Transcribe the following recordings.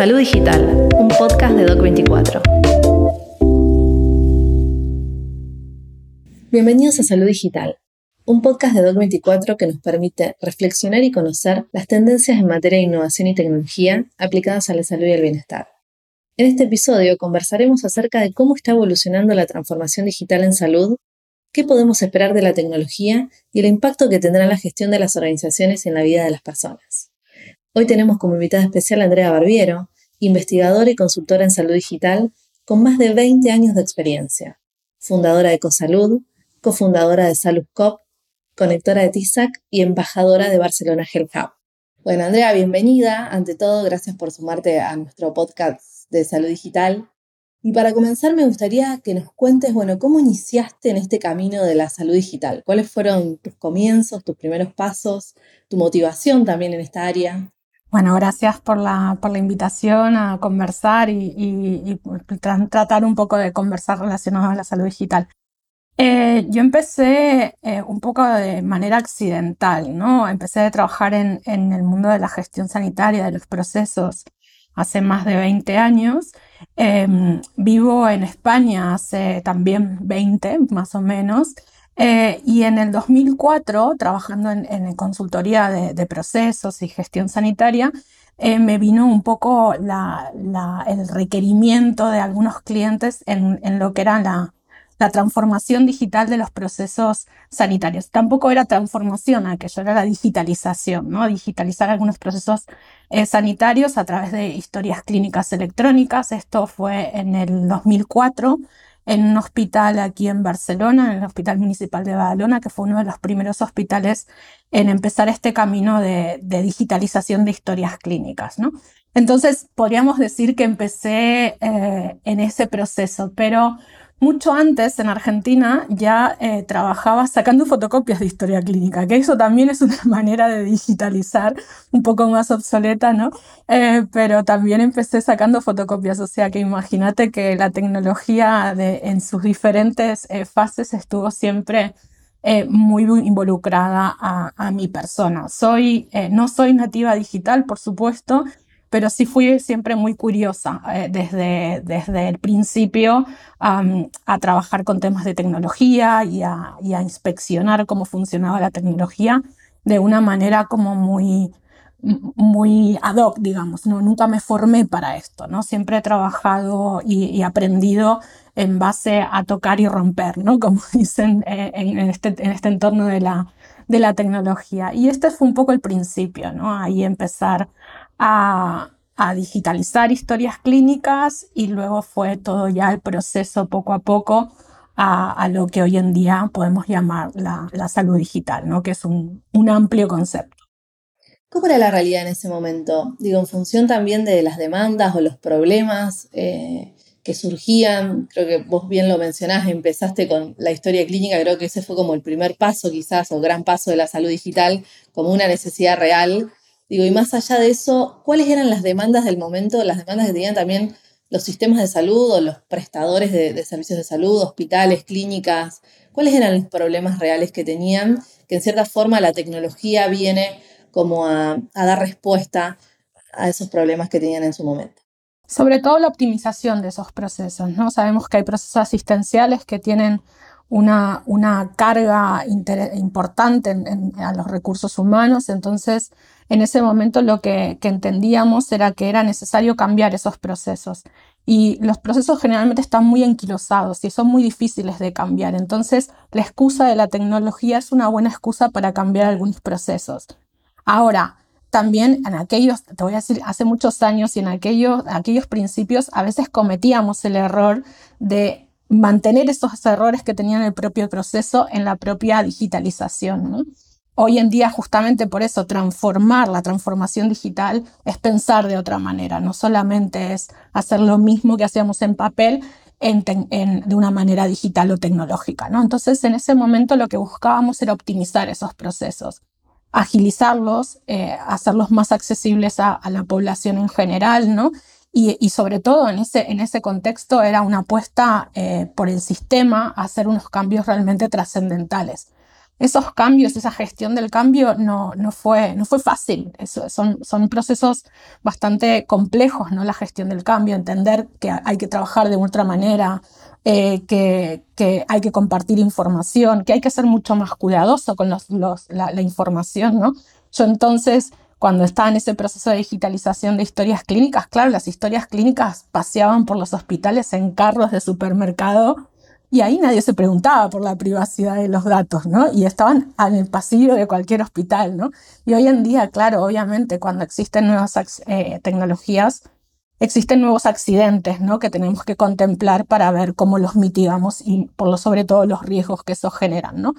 Salud Digital, un podcast de Doc24. Bienvenidos a Salud Digital, un podcast de Doc24 que nos permite reflexionar y conocer las tendencias en materia de innovación y tecnología aplicadas a la salud y el bienestar. En este episodio conversaremos acerca de cómo está evolucionando la transformación digital en salud, qué podemos esperar de la tecnología y el impacto que tendrá la gestión de las organizaciones en la vida de las personas. Hoy tenemos como invitada especial a Andrea Barbiero, investigadora y consultora en salud digital con más de 20 años de experiencia, fundadora de Ecosalud, cofundadora de SaludCop, conectora de TISAC y embajadora de Barcelona Health Hub. Bueno, Andrea, bienvenida. Ante todo, gracias por sumarte a nuestro podcast de salud digital. Y para comenzar, me gustaría que nos cuentes, bueno, cómo iniciaste en este camino de la salud digital. ¿Cuáles fueron tus comienzos, tus primeros pasos, tu motivación también en esta área? Bueno, gracias por la, por la invitación a conversar y, tratar un poco de conversar relacionado a la salud digital. Eh, yo empecé eh, un poco de manera accidental, ¿no? Empecé a trabajar en, en, el mundo de la gestión sanitaria, de los procesos, hace más de 20 años. Em, vivo en España hace también 20, más o menos. Eh, y en el 2004, trabajando en, consultoría de, procesos y gestión sanitaria, eh, me vino un poco el requerimiento de algunos clientes en, lo que era la, transformación digital de los procesos sanitarios. Tampoco era transformación, aquello era la digitalización, ¿no? digitalizar algunos procesos eh, sanitarios a través de historias clínicas electrónicas. Esto fue en el 2004 en un hospital aquí en Barcelona, en el Hospital Municipal de Badalona, que fue uno de los primeros hospitales en empezar este camino de, digitalización de historias clínicas. ¿no? Entonces, podríamos decir que empecé eh, en ese proceso, pero mucho antes en Argentina ya eh, trabajaba sacando fotocopias de historia clínica, que eso también es una manera de digitalizar un poco más obsoleta, ¿no? Eh, pero también empecé sacando fotocopias, o sea que imagínate que la tecnología en sus diferentes eh, fases estuvo siempre muy involucrada a, a, mi persona. Soy, no soy nativa digital, por supuesto, pero sí fui siempre muy curiosa eh, desde, desde el principio a trabajar con temas de tecnología y a, inspeccionar cómo funcionaba la tecnología de una manera como muy, muy ad hoc, digamos. ¿no? Nunca me formé para esto, ¿no? Siempre he trabajado y, aprendido en base a tocar y romper, ¿no? Como dicen eh, en, este, en este entorno de la, de la tecnología. Y este fue un poco el principio, ¿no? Ahí empezar a, digitalizar historias clínicas y luego fue todo ya el proceso poco a poco a, lo que hoy en día podemos llamar la, salud digital, ¿no? que es un, amplio concepto. ¿Cómo era la realidad en ese momento? Digo, en función también de las demandas o los problemas eh, que surgían, creo que vos bien lo mencionás, empezaste con la historia clínica, creo que ese fue como el primer paso quizás o gran paso de la salud digital como una necesidad real Digo, y más allá de eso, ¿cuáles eran las demandas del momento, las demandas que tenían también los sistemas de salud o los prestadores de, servicios de salud, hospitales, clínicas? ¿Cuáles eran los problemas reales que tenían? Que en cierta forma la tecnología viene como a, dar respuesta a esos problemas que tenían en su momento. Sobre todo la optimización de esos procesos, ¿no? Sabemos que hay procesos asistenciales que tienen una, una carga importante a los recursos humanos, entonces en ese momento lo que, entendíamos era que era necesario cambiar esos procesos. Y los procesos generalmente están muy enquilosados y son muy difíciles de cambiar. Entonces, la excusa de la tecnología es una buena excusa para cambiar algunos procesos. Ahora, también en aquellos, te voy a decir, hace muchos años y en aquellos, aquellos principios a veces cometíamos el error de mantener esos errores que tenían el propio proceso en la propia digitalización. ¿no? Hoy en día, justamente por eso, transformar la transformación digital es pensar de otra manera, no solamente es hacer lo mismo que hacíamos en papel de una manera digital o tecnológica. ¿no? Entonces, en ese momento lo que buscábamos era optimizar esos procesos, agilizarlos, eh, hacerlos más accesibles a, la población en general, ¿no? Y, sobre todo en ese, en ese contexto era una apuesta eh, por el sistema a hacer unos cambios realmente trascendentales esos cambios, esa gestión del cambio no, no, fue, no fue fácil. Son, son procesos bastante complejos, ¿no? La gestión del cambio, entender que hay que trabajar de otra manera, eh, que, que, hay que compartir información, que hay que ser mucho más cuidadoso con los, los, la, la, información, ¿no? Yo entonces, cuando estaba en ese proceso de digitalización de historias clínicas, claro, las historias clínicas paseaban por los hospitales en carros de supermercado y ahí nadie se preguntaba por la privacidad de los datos, ¿no? Y estaban en el pasillo de cualquier hospital, ¿no? Y hoy en día, claro, obviamente, cuando existen nuevas eh, tecnologías, existen nuevos accidentes, ¿no? Que tenemos que contemplar para ver cómo los mitigamos y por lo sobre todo los riesgos que eso generan, ¿no?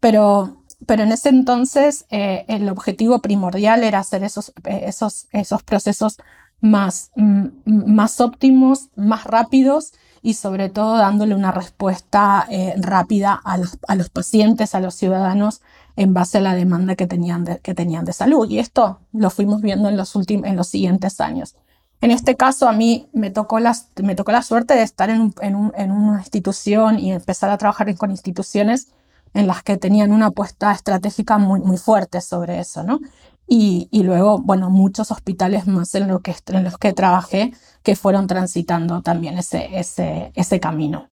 Pero, pero en ese entonces eh, el objetivo primordial era hacer esos, eh, esos, esos procesos más, mm, más óptimos, más rápidos y sobre todo dándole una respuesta eh, rápida a los, a los, pacientes, a los ciudadanos, en base a la demanda que tenían de, que tenían de salud. Y esto lo fuimos viendo en los, en los siguientes años. En este caso, a mí me tocó, las, me tocó la suerte de estar en, en, un, en, una institución y empezar a trabajar con instituciones en las que tenían una apuesta estratégica muy, muy fuerte sobre eso, ¿no? Y, y, luego, bueno, muchos hospitales más en, lo que, en los que trabajé que fueron transitando también ese, ese, ese camino.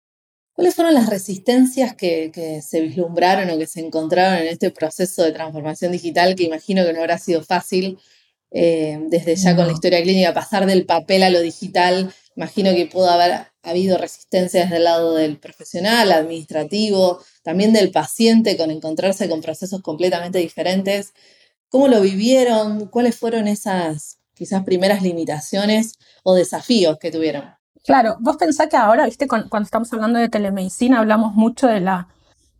¿Cuáles fueron las resistencias que, que, se vislumbraron o que se encontraron en este proceso de transformación digital que imagino que no habrá sido fácil eh, desde ya no. con la historia clínica pasar del papel a lo digital? Imagino que pudo haber habido resistencias del lado del profesional, administrativo, también del paciente con encontrarse con procesos completamente diferentes. ¿Cómo lo vivieron? ¿Cuáles fueron esas quizás primeras limitaciones o desafíos que tuvieron? Claro, vos pensás que ahora, viste, cuando, estamos hablando de telemedicina, hablamos mucho de, la,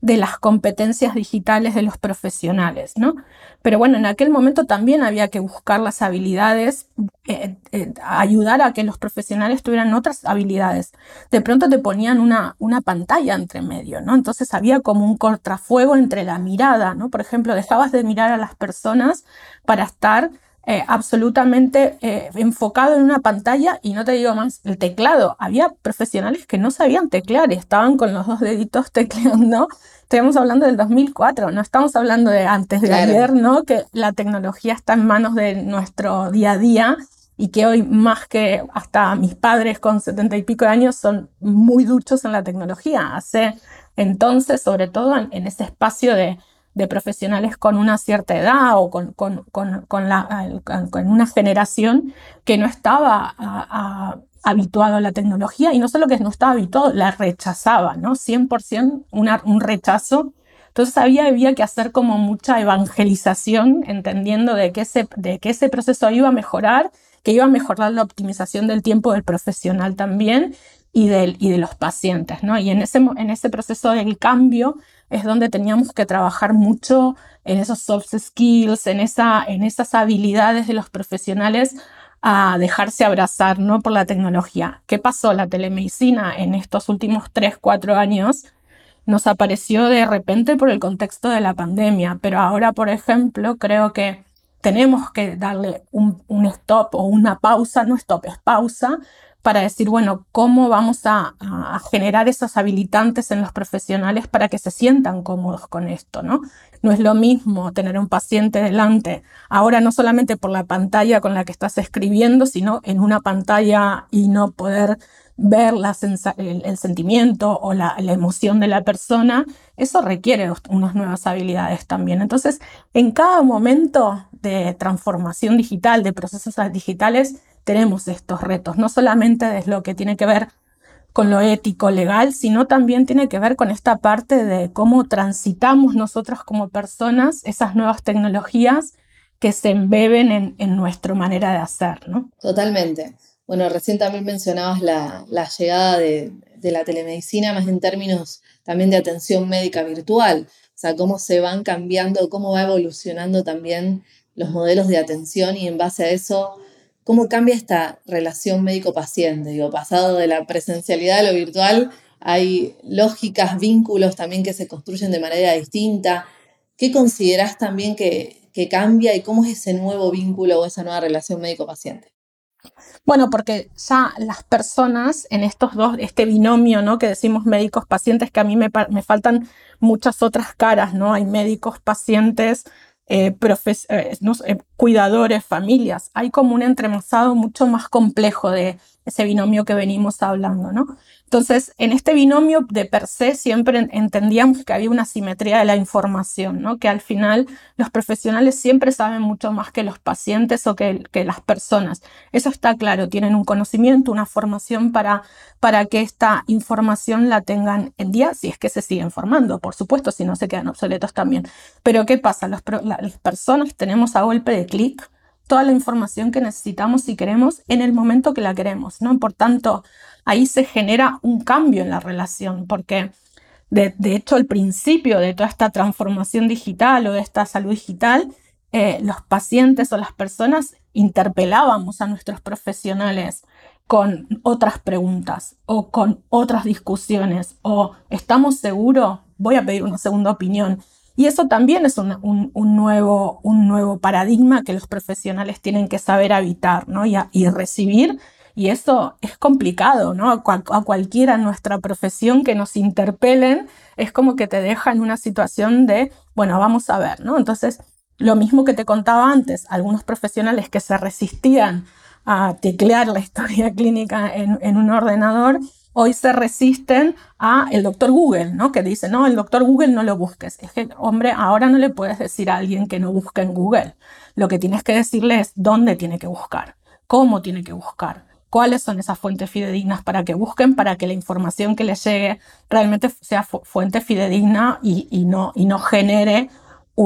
de las competencias digitales de los profesionales, ¿no? Pero bueno, en aquel momento también había que buscar las habilidades, eh, eh, ayudar a que los profesionales tuvieran otras habilidades. De pronto te ponían una, una pantalla entre medio, ¿no? Entonces había como un contrafuego entre la mirada, ¿no? Por ejemplo, dejabas de mirar a las personas para estar eh, absolutamente eh, enfocado en una pantalla y no te digo más, el teclado. Había profesionales que no sabían teclear y estaban con los dos deditos tecleando. Estamos hablando del 2004, no estamos hablando de antes de claro. ayer, ¿no? Que la tecnología está en manos de nuestro día a día y que hoy más que hasta mis padres con setenta y pico de años son muy duchos en la tecnología. Hace entonces, sobre todo en, en ese espacio de, de profesionales con una cierta edad o con, con, con, con una generación que no estaba a, a, habituado a la tecnología y no solo que no estaba habituado, la rechazaba, ¿no? 100% una, un rechazo. Entonces había, había que hacer como mucha evangelización, entendiendo de que, ese, de que ese proceso iba a mejorar, que iba a mejorar la optimización del tiempo del profesional también y, de los pacientes, ¿no? Y en ese, proceso del cambio es donde teníamos que trabajar mucho en esos soft skills, en esas habilidades de los profesionales a dejarse abrazar ¿no? por la tecnología. ¿Qué pasó? La telemedicina en estos últimos 3, 4 años nos apareció de repente por el contexto de la pandemia, pero ahora, por ejemplo, creo que tenemos que darle un, un stop o una pausa, no stop, es pausa, para decir, bueno, cómo vamos a, generar esos habilitantes en los profesionales para que se sientan cómodos con esto, ¿no? No es lo mismo tener un paciente delante, ahora no solamente por la pantalla con la que estás escribiendo, sino en una pantalla y no poder ver el, sentimiento o la, emoción de la persona, eso requiere unas nuevas habilidades también. Entonces, en cada momento de transformación digital, de procesos digitales, tenemos estos retos, no solamente de lo que tiene que ver con lo ético, legal, sino también tiene que ver con esta parte de cómo transitamos nosotros como personas esas nuevas tecnologías que se embeben en, en nuestra manera de hacer, ¿no? Totalmente. Bueno, recién también mencionabas la, la llegada de, de, la telemedicina, más en términos también de atención médica virtual, o sea, cómo se van cambiando, cómo va evolucionando también los modelos de atención y en base a eso ¿Cómo cambia esta relación médico-paciente? Digo, pasado de la presencialidad a lo virtual, hay lógicas, vínculos también que se construyen de manera distinta. ¿Qué considerás también que, que cambia y cómo es ese nuevo vínculo o esa nueva relación médico-paciente? Bueno, porque ya las personas en estos dos, este binomio, ¿no? Que decimos médicos pacientes, que a mí me, me faltan muchas otras caras, ¿no? Hay médicos pacientes, eh, eh, cuidadores, familias. Hay como un entremazado mucho más complejo de ese binomio que venimos hablando, ¿no? Entonces, en este binomio de per se siempre entendíamos que había una simetría de la información, ¿no? que al final los profesionales siempre saben mucho más que los pacientes o que, las personas. Eso está claro, tienen un conocimiento, una formación para, para que esta información la tengan en día, si es que se siguen formando, por supuesto, si no se quedan obsoletos también. Pero ¿qué pasa? las personas tenemos a golpe de clic toda la información que necesitamos si queremos en el momento que la queremos, ¿no? Por tanto, ahí se genera un cambio en la relación, porque de, hecho el principio de toda esta transformación digital o de esta salud digital, eh, los pacientes o las personas interpelábamos a nuestros profesionales con otras preguntas o con otras discusiones o estamos seguros, voy a pedir una segunda opinión. Y eso también es un, nuevo, un nuevo paradigma que los profesionales tienen que saber habitar ¿no? y, recibir. Y eso es complicado, ¿no? A, cualquiera en nuestra profesión que nos interpelen, es como que te deja en una situación de, bueno, vamos a ver, ¿no? Entonces, lo mismo que te contaba antes, algunos profesionales que se resistían a teclear la historia clínica en un ordenador, hoy se resisten a el doctor Google, ¿no? Que dice, no, el doctor Google no lo busques. Es que, hombre, ahora no le puedes decir a alguien que no busque en Google. Lo que tienes que decirle es dónde tiene que buscar, cómo tiene que buscar, cuáles son esas fuentes fidedignas para que busquen, para que la información que les llegue realmente sea fuente fidedigna y, no, y no genere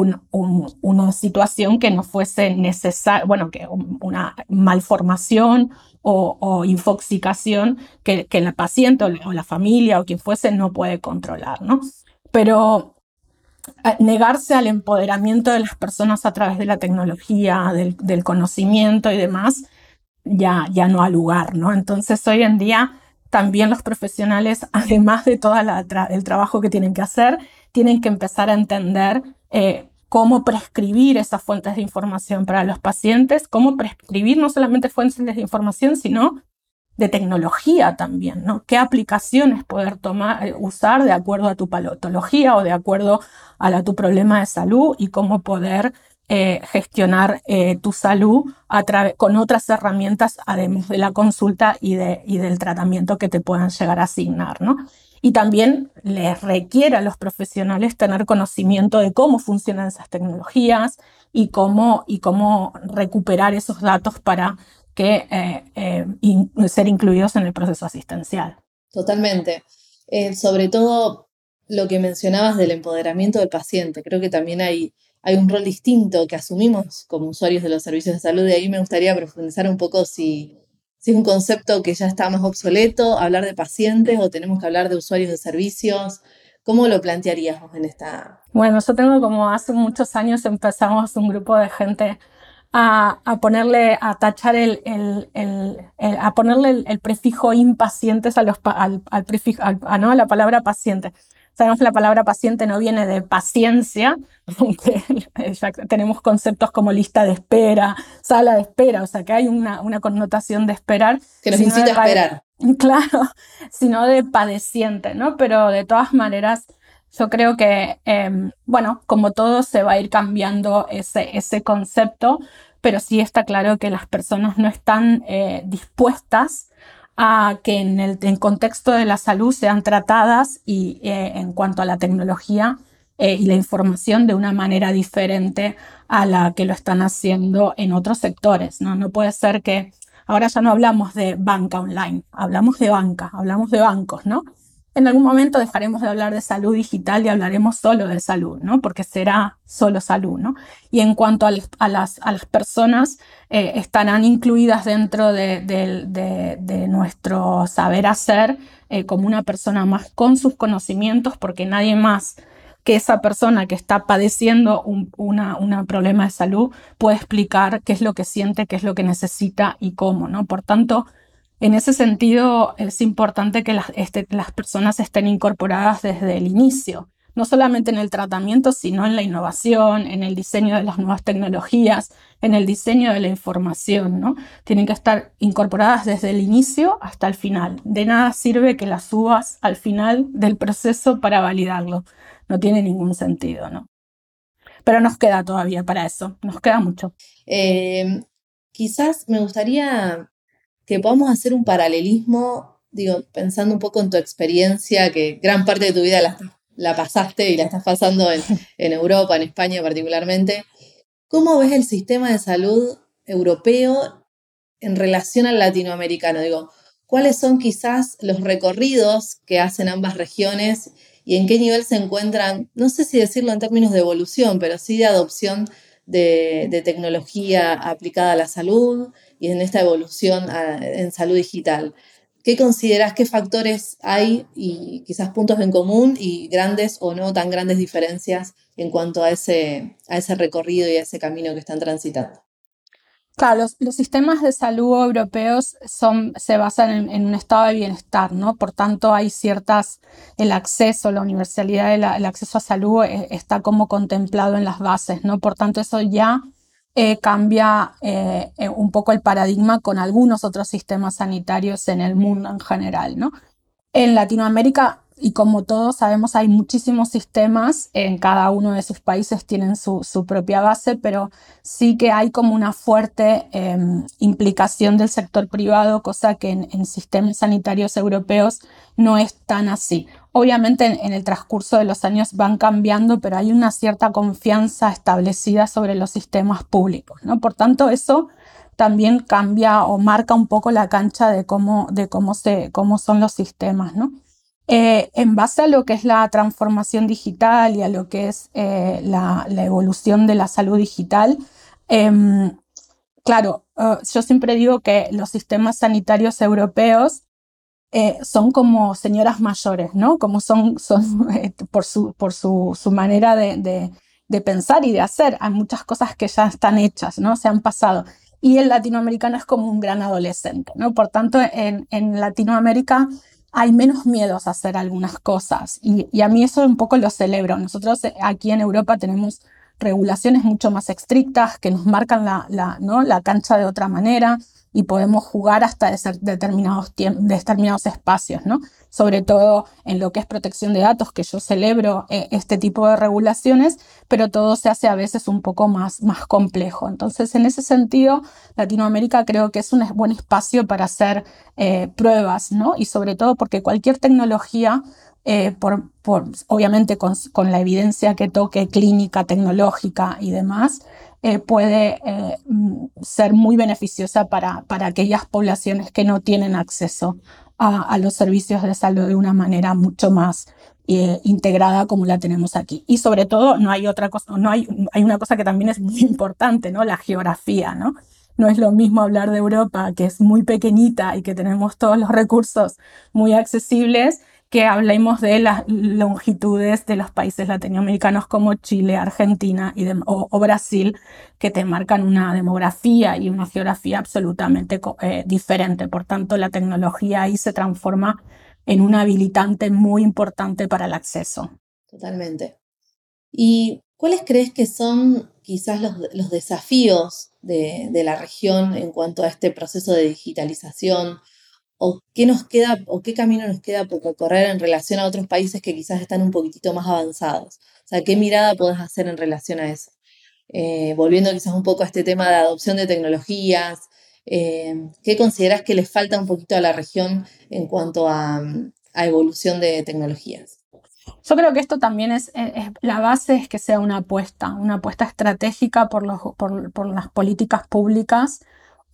una situación que no fuese necesaria, bueno, que una malformación o, infoxicación que, que, el paciente o la familia o quien fuese no puede controlar, ¿no? Pero eh, negarse al empoderamiento de las personas a través de la tecnología, del, conocimiento y demás, ya, ya no ha lugar, ¿no? Entonces hoy en día también los profesionales, además de todo el trabajo que tienen que hacer, tienen que empezar a entender eh, cómo prescribir esas fuentes de información para los pacientes, cómo prescribir no solamente fuentes de información, sino de tecnología también, ¿no? ¿Qué aplicaciones poder tomar, eh, usar de acuerdo a tu patología o de acuerdo a tu problema de salud y cómo poder eh, gestionar tu salud con otras herramientas además de la consulta y, y del tratamiento que te puedan llegar a asignar, ¿no? Y también les requiere a los profesionales tener conocimiento de cómo funcionan esas tecnologías y cómo, y cómo recuperar esos datos para que, eh, eh, ser incluidos en el proceso asistencial. Totalmente. Eh, sobre todo lo que mencionabas del empoderamiento del paciente. Creo que también hay, hay un rol distinto que asumimos como usuarios de los servicios de salud. De ahí me gustaría profundizar un poco si, si es un concepto que ya está más obsoleto, hablar de pacientes o tenemos que hablar de usuarios de servicios. ¿Cómo lo plantearías vos en esta? Bueno, yo tengo como hace muchos años empezamos un grupo de gente a, ponerle, a tachar el, a ponerle el, prefijo impacientes a los, al, prefijo, ¿no? a la palabra paciente. Sabemos que la palabra paciente no viene de paciencia, aunque ya tenemos conceptos como lista de espera, sala de espera, o sea que hay una, una connotación de esperar. Que nos incita a esperar. Claro, sino de padeciente, ¿no? Pero de todas maneras, yo creo que, em, bueno, como todo se va a ir cambiando ese, ese concepto, pero sí está claro que las personas no están eh, dispuestas a que en el contexto de la salud sean tratadas y eh, en cuanto a la tecnología eh, y la información de una manera diferente a la que lo están haciendo en otros sectores. ¿no? no puede ser que ahora ya no hablamos de banca online, hablamos de banca, hablamos de bancos, ¿no? En algún momento dejaremos de hablar de salud digital y hablaremos solo de salud, ¿no? Porque será solo salud, ¿no? Y en cuanto a, las, personas, eh, estarán incluidas dentro de, nuestro saber hacer eh, como una persona más con sus conocimientos, porque nadie más que esa persona que está padeciendo un problema de salud puede explicar qué es lo que siente, qué es lo que necesita y cómo, ¿no? Por tanto, en ese sentido, es importante que las, este, las personas estén incorporadas desde el inicio no solamente en el tratamiento, sino en la innovación, en el diseño de las nuevas tecnologías, en el diseño de la información, ¿no? Tienen que estar incorporadas desde el inicio hasta el final. De nada sirve que las subas al final del proceso para validarlo. No tiene ningún sentido, ¿no? Pero nos queda todavía para eso, nos queda mucho. Eh, quizás me gustaría que podamos hacer un paralelismo, digo, pensando un poco en tu experiencia, que gran parte de tu vida la, pasaste y la estás pasando en, en Europa, en España particularmente. ¿Cómo ves el sistema de salud europeo en relación al latinoamericano? Digo, ¿cuáles son quizás los recorridos que hacen ambas regiones y en qué nivel se encuentran, no sé si decirlo en términos de evolución, pero sí de adopción de, tecnología aplicada a la salud y en esta evolución en salud digital? ¿Qué consideras, qué factores hay y quizás puntos en común y grandes o no tan grandes diferencias en cuanto a ese, a ese recorrido y a ese camino que están transitando? Claro, los, sistemas de salud europeos son, se basan en, un estado de bienestar, ¿no? Por tanto, hay ciertas, el acceso, la universalidad, el acceso a salud eh, está como contemplado en las bases, ¿no? Por tanto, eso ya eh, cambia eh, un poco el paradigma con algunos otros sistemas sanitarios en el mundo en general, ¿no? En Latinoamérica y como todos sabemos, hay muchísimos sistemas, en cada uno de sus países tienen su, propia base, pero sí que hay como una fuerte em, implicación del sector privado, cosa que en, sistemas sanitarios europeos no es tan así. Obviamente en, el transcurso de los años van cambiando, pero hay una cierta confianza establecida sobre los sistemas públicos. ¿no? Por tanto, eso también cambia o marca un poco la cancha de cómo, de cómo, se, cómo son los sistemas. ¿no? Eh, en base a lo que es la transformación digital y a lo que es eh, la, evolución de la salud digital, em, claro, eh, yo siempre digo que los sistemas sanitarios europeos son como señoras mayores, ¿no? Como son, son por, su, por su, su manera de, de, pensar y de hacer. Hay muchas cosas que ya están hechas, ¿no? Se han pasado. Y el latinoamericano es como un gran adolescente, ¿no? Por tanto, en, en Latinoamérica hay menos miedos a hacer algunas cosas y, a mí eso un poco lo celebro. Nosotros eh, aquí en Europa tenemos regulaciones mucho más estrictas que nos marcan la, la, ¿no? la cancha de otra manera y podemos jugar hasta determinados, determinados espacios, ¿no? Sobre todo en lo que es protección de datos, que yo celebro eh, este tipo de regulaciones, pero todo se hace a veces un poco más, más complejo. Entonces, en ese sentido, Latinoamérica creo que es un buen espacio para hacer eh, pruebas, ¿no? Y sobre todo porque cualquier tecnología eh, por, obviamente con, con, la evidencia que toque clínica, tecnológica y demás, eh, puede eh, mm, ser muy beneficiosa para, para, aquellas poblaciones que no tienen acceso a, los servicios de salud de una manera mucho más eh, integrada como la tenemos aquí. Y sobre todo, no hay otra cosa, no hay, hay una cosa que también es muy importante, ¿no? La geografía, ¿no? No es lo mismo hablar de Europa, que es muy pequeñita y que tenemos todos los recursos muy accesibles, que hablemos de las longitudes de los países latinoamericanos como Chile, Argentina o, Brasil, que te marcan una demografía y una geografía absolutamente eh, diferente. Por tanto, la tecnología ahí se transforma en un habilitante muy importante para el acceso. Totalmente. ¿Y cuáles crees que son quizás los, desafíos de, de la región en cuanto a este proceso de digitalización? O qué nos queda o qué camino nos queda por recorrer en relación a otros países que quizás están un poquitito más avanzados. O sea, ¿qué mirada podés hacer en relación a eso? Eh, volviendo quizás un poco a este tema de adopción de tecnologías, eh, ¿qué consideras que les falta un poquito a la región en cuanto a, evolución de tecnologías? Yo creo que esto también es, la base es que sea una apuesta, una apuesta estratégica por, los, por, por las políticas públicas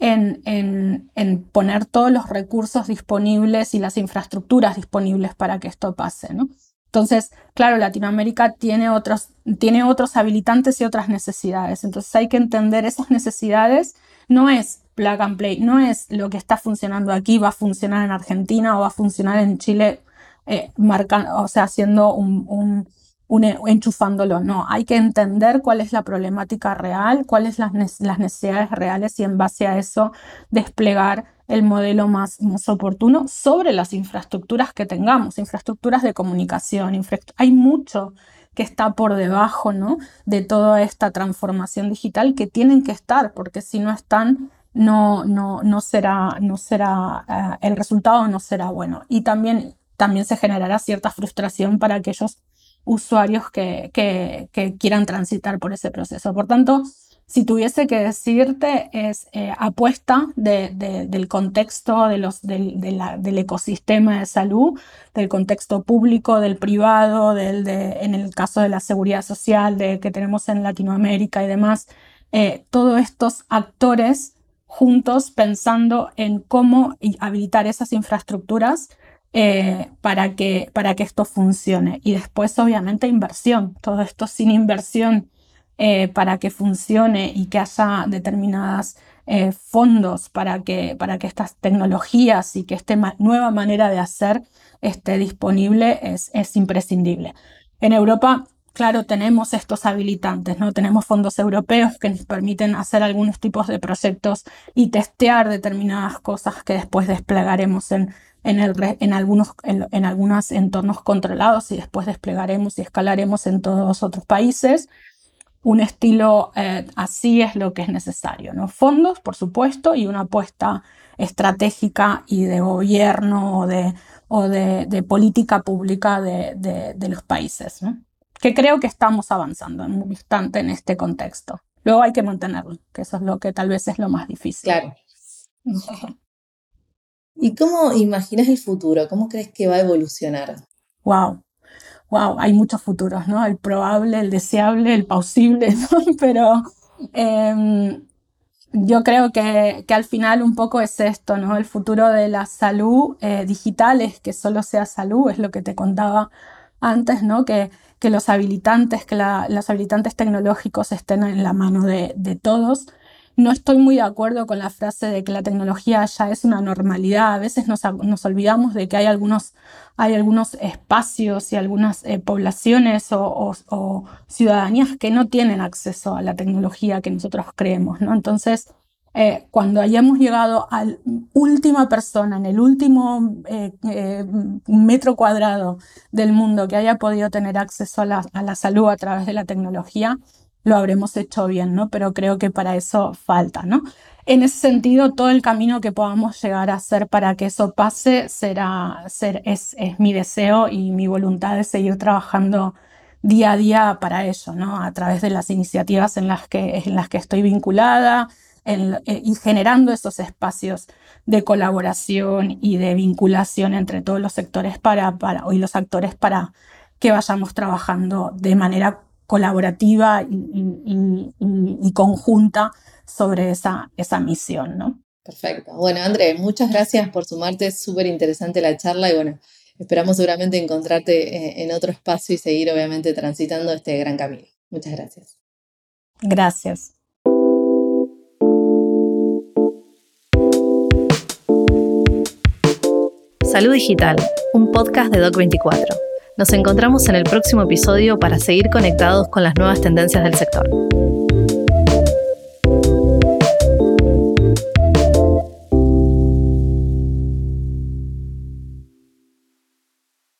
en, poner todos los recursos disponibles y las infraestructuras disponibles para que esto pase. ¿no? Entonces, claro, Latinoamérica tiene otros, tiene otros habilitantes y otras necesidades. Entonces hay que entender esas necesidades. No es plug and play, no es lo que está funcionando aquí, va a funcionar en Argentina o va a funcionar en Chile, eh, o sea, haciendo un enchufándolo, no, hay que entender cuál es la problemática real, cuáles las, las necesidades reales y en base a eso desplegar el modelo más, más oportuno sobre las infraestructuras que tengamos, infraestructuras de comunicación. hay mucho que está por debajo ¿no? de toda esta transformación digital que tienen que estar, porque si no están, no, no, no será, no será eh, el resultado no será bueno. Y también, también se generará cierta frustración para aquellos usuarios que, quieran transitar por ese proceso. Por tanto, si tuviese que decirte, es eh, apuesta del contexto del, ecosistema de salud, del contexto público, del privado, en el caso de la seguridad social de, que tenemos en Latinoamérica y demás, eh, todos estos actores juntos pensando en cómo habilitar esas infraestructuras eh, para, que, para que esto funcione. Y después, obviamente, inversión. Todo esto sin inversión eh, para que funcione y que haya determinados eh, fondos para que, para que estas tecnologías y que esta nueva manera de hacer esté disponible es, es imprescindible. En Europa claro, tenemos estos habilitantes, ¿no? Tenemos fondos europeos que nos permiten hacer algunos tipos de proyectos y testear determinadas cosas que después desplegaremos en, en, el, en, algunos, en algunos entornos controlados y después desplegaremos y escalaremos en todos otros países un estilo eh, así es lo que es necesario, ¿no? Fondos, por supuesto, y una apuesta estratégica y de gobierno o de, o de, política pública de, los países, que creo que estamos avanzando bastante en este contexto. Luego hay que mantenerlo, que eso es lo que tal vez es lo más difícil. Claro. ¿Y cómo imaginas el futuro? ¿Cómo crees que va a evolucionar? Wow wow, hay muchos futuros, ¿no? El probable, el deseable, el posible. Pero em, yo creo que, que, al final un poco es esto, ¿no? El futuro de la salud eh, digital es que solo sea salud, es lo que te contaba antes, ¿no? Que, que los habilitantes, que los habilitantes tecnológicos estén en la mano de, de todos no estoy muy de acuerdo con la frase de que la tecnología ya es una normalidad. A veces nos, olvidamos de que hay algunos, hay algunos espacios y algunas eh, poblaciones o, ciudadanías que no tienen acceso a la tecnología que nosotros creemos. ¿no? Entonces, eh, cuando hayamos llegado a la última persona en el último eh, metro cuadrado del mundo que haya podido tener acceso a la salud a través de la tecnología, lo habremos hecho bien, ¿no? Pero creo que para eso falta, ¿no? En ese sentido, todo el camino que podamos llegar a hacer para que eso pase será, ser, es, es mi deseo y mi voluntad de seguir trabajando día a día para ello, ¿no? A través de las iniciativas en las que, en las que estoy vinculada eh, y generando esos espacios de colaboración y de vinculación entre todos los sectores para, para, y los actores para que vayamos trabajando de manera colaborativa y, conjunta sobre esa, esa misión, ¿no? Perfecto. Bueno, André, muchas gracias por sumarte. Es súper interesante la charla y bueno, esperamos seguramente encontrarte eh, en otro espacio y seguir obviamente transitando este gran camino. Muchas gracias. Gracias. Salud Digital, un podcast de Doc24. Nos encontramos en el próximo episodio para seguir conectados con las nuevas tendencias del sector.